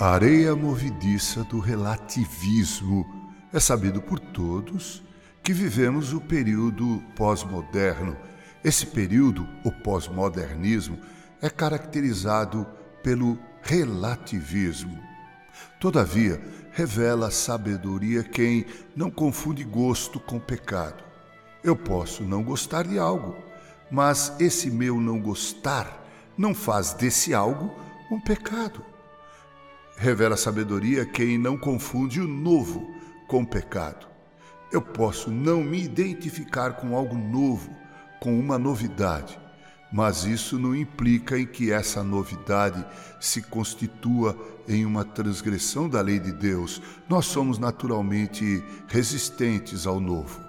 A areia movediça do relativismo é sabido por todos que vivemos o período pós-moderno. Esse período, o pós-modernismo, é caracterizado pelo relativismo. Todavia, revela sabedoria quem não confunde gosto com pecado. Eu posso não gostar de algo, mas esse meu não gostar não faz desse algo um pecado. Revela sabedoria quem não confunde o novo com o pecado. Eu posso não me identificar com algo novo, com uma novidade, mas isso não implica em que essa novidade se constitua em uma transgressão da lei de Deus. Nós somos naturalmente resistentes ao novo.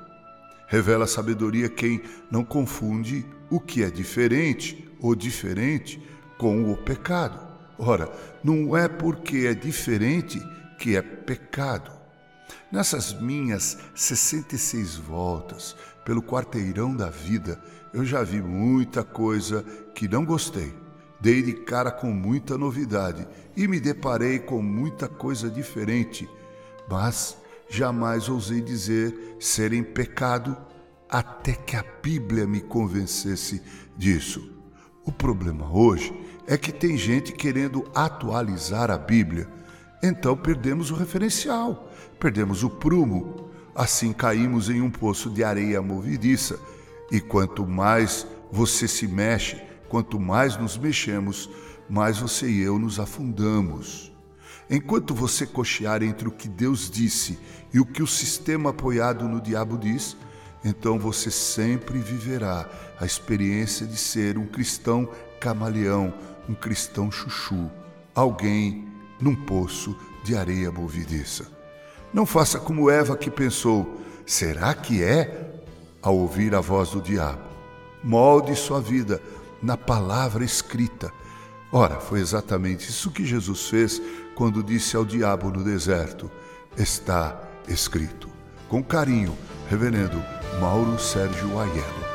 Revela sabedoria quem não confunde o que é diferente ou diferente com o pecado. Ora, não é porque é diferente que é pecado. Nessas minhas 66 voltas pelo quarteirão da vida, eu já vi muita coisa que não gostei. Dei de cara com muita novidade e me deparei com muita coisa diferente, mas jamais ousei dizer ser em pecado até que a Bíblia me convencesse disso. O problema hoje é que tem gente querendo atualizar a Bíblia. Então perdemos o referencial, perdemos o prumo. Assim caímos em um poço de areia movediça. E quanto mais você se mexe, quanto mais nos mexemos, mais você e eu nos afundamos. Enquanto você cochear entre o que Deus disse e o que o sistema apoiado no diabo diz, então você sempre viverá a experiência de ser um cristão camaleão, um cristão chuchu, alguém num poço de areia movediça. Não faça como Eva que pensou: será que é? Ao ouvir a voz do diabo. Molde sua vida na palavra escrita. Ora, foi exatamente isso que Jesus fez quando disse ao diabo no deserto: Está escrito. Com carinho, Reverendo Mauro Sérgio Aiello.